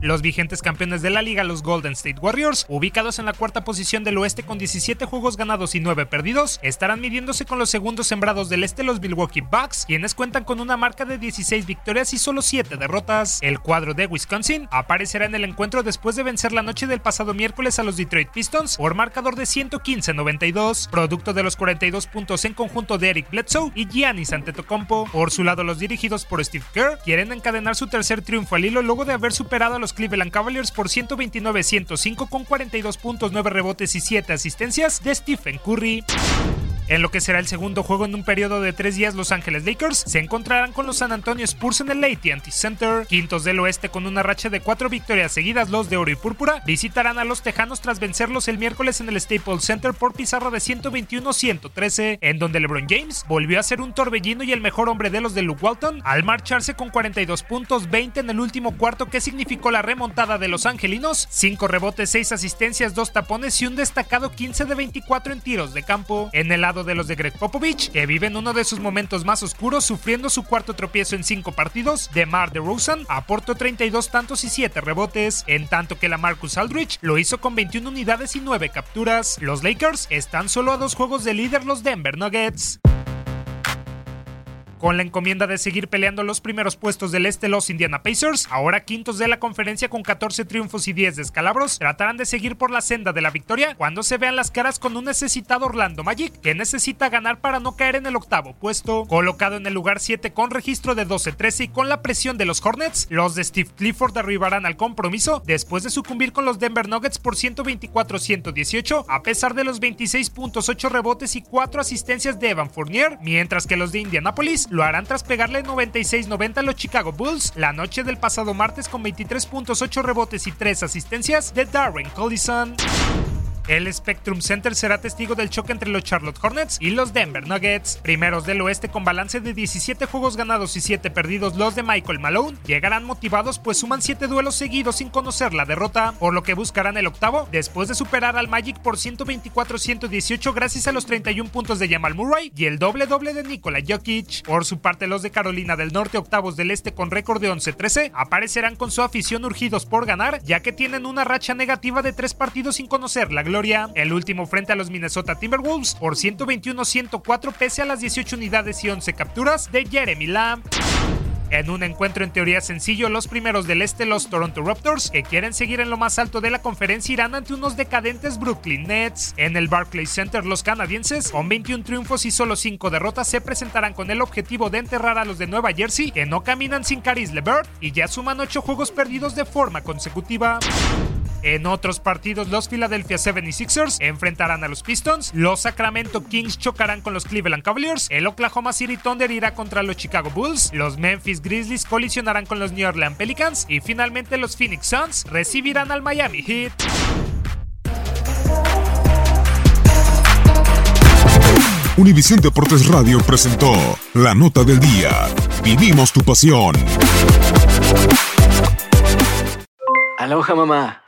Los vigentes campeones de la liga, los Golden State Warriors, ubicados en la cuarta posición del oeste con 17 juegos ganados y 9 perdidos, estarán midiéndose con los segundos sembrados del este, los Milwaukee Bucks, quienes cuentan con una marca de 16 victorias y solo 7 derrotas. El cuadro de Wisconsin aparecerá en el encuentro después de vencer la noche del pasado miércoles a los Detroit Pistons por marcador de 115-92, producto de los 42 puntos en conjunto de Eric Bledsoe y Giannis Antetokounmpo. Por su lado, los dirigidos por Steve Kerr quieren encadenar su tercer triunfo al hilo luego de haber superado a los Cleveland Cavaliers por 129-105 con 42 puntos, 9 rebotes y 7 asistencias de Stephen Curry. En lo que será el segundo juego en un periodo de tres días, Los Ángeles Lakers se encontrarán con los San Antonio Spurs en el AT&T Center. Quintos del oeste con una racha de cuatro victorias seguidas, los de oro y púrpura visitarán a los Tejanos tras vencerlos el miércoles en el Staples Center por pizarra de 121-113, en donde LeBron James volvió a ser un torbellino y el mejor hombre de los de Luke Walton al marcharse con 42 puntos, 20 en el último cuarto que significó la remontada de los angelinos, 5 rebotes, 6 asistencias, 2 tapones y un destacado 15 de 24 en tiros de campo. En el lado de los de Greg Popovich, que viven uno de sus momentos más oscuros sufriendo su cuarto tropiezo en cinco partidos, DeMar DeRozan aportó 32 tantos y 7 rebotes, en tanto que la Marcus Aldrich lo hizo con 21 unidades y 9 capturas. Los Lakers están solo a dos juegos de líder los Denver Nuggets. Con la encomienda de seguir peleando los primeros puestos del este, los Indiana Pacers, ahora quintos de la conferencia con 14 triunfos y 10 descalabros, tratarán de seguir por la senda de la victoria cuando se vean las caras con un necesitado Orlando Magic, que necesita ganar para no caer en el octavo puesto. Colocado en el lugar 7 con registro de 12-13 y con la presión de los Hornets, los de Steve Clifford arribarán al compromiso después de sucumbir con los Denver Nuggets por 124-118, a pesar de los 26 puntos, 8 rebotes y 4 asistencias de Evan Fournier, mientras que los de Indianapolis lo harán tras pegarle 96-90 a los Chicago Bulls la noche del pasado martes con 23 puntos, 8 rebotes y 3 asistencias de Darren Collison. El Spectrum Center será testigo del choque entre los Charlotte Hornets y los Denver Nuggets. Primeros del oeste con balance de 17 juegos ganados y 7 perdidos, los de Michael Malone llegarán motivados pues suman 7 duelos seguidos sin conocer la derrota, por lo que buscarán el octavo después de superar al Magic por 124-118 gracias a los 31 puntos de Jamal Murray y el doble doble de Nikola Jokic. Por su parte los de Carolina del Norte, octavos del este con récord de 11-13, aparecerán con su afición urgidos por ganar ya que tienen una racha negativa de 3 partidos sin conocer la gloria el último frente a los Minnesota Timberwolves por 121-104 pese a las 18 unidades y 11 capturas de Jeremy Lamb. En un encuentro en teoría sencillo, los primeros del este, los Toronto Raptors, que quieren seguir en lo más alto de la conferencia, irán ante unos decadentes Brooklyn Nets. En el Barclays Center, los canadienses, con 21 triunfos y solo 5 derrotas, se presentarán con el objetivo de enterrar a los de Nueva Jersey, que no caminan sin Caris LeVert y ya suman 8 juegos perdidos de forma consecutiva. En otros partidos, los Philadelphia 76ers enfrentarán a los Pistons, los Sacramento Kings chocarán con los Cleveland Cavaliers, el Oklahoma City Thunder irá contra los Chicago Bulls, los Memphis Grizzlies colisionarán con los New Orleans Pelicans y finalmente los Phoenix Suns recibirán al Miami Heat. Univisión Deportes Radio presentó la nota del día. Vivimos tu pasión. Aloha mamá.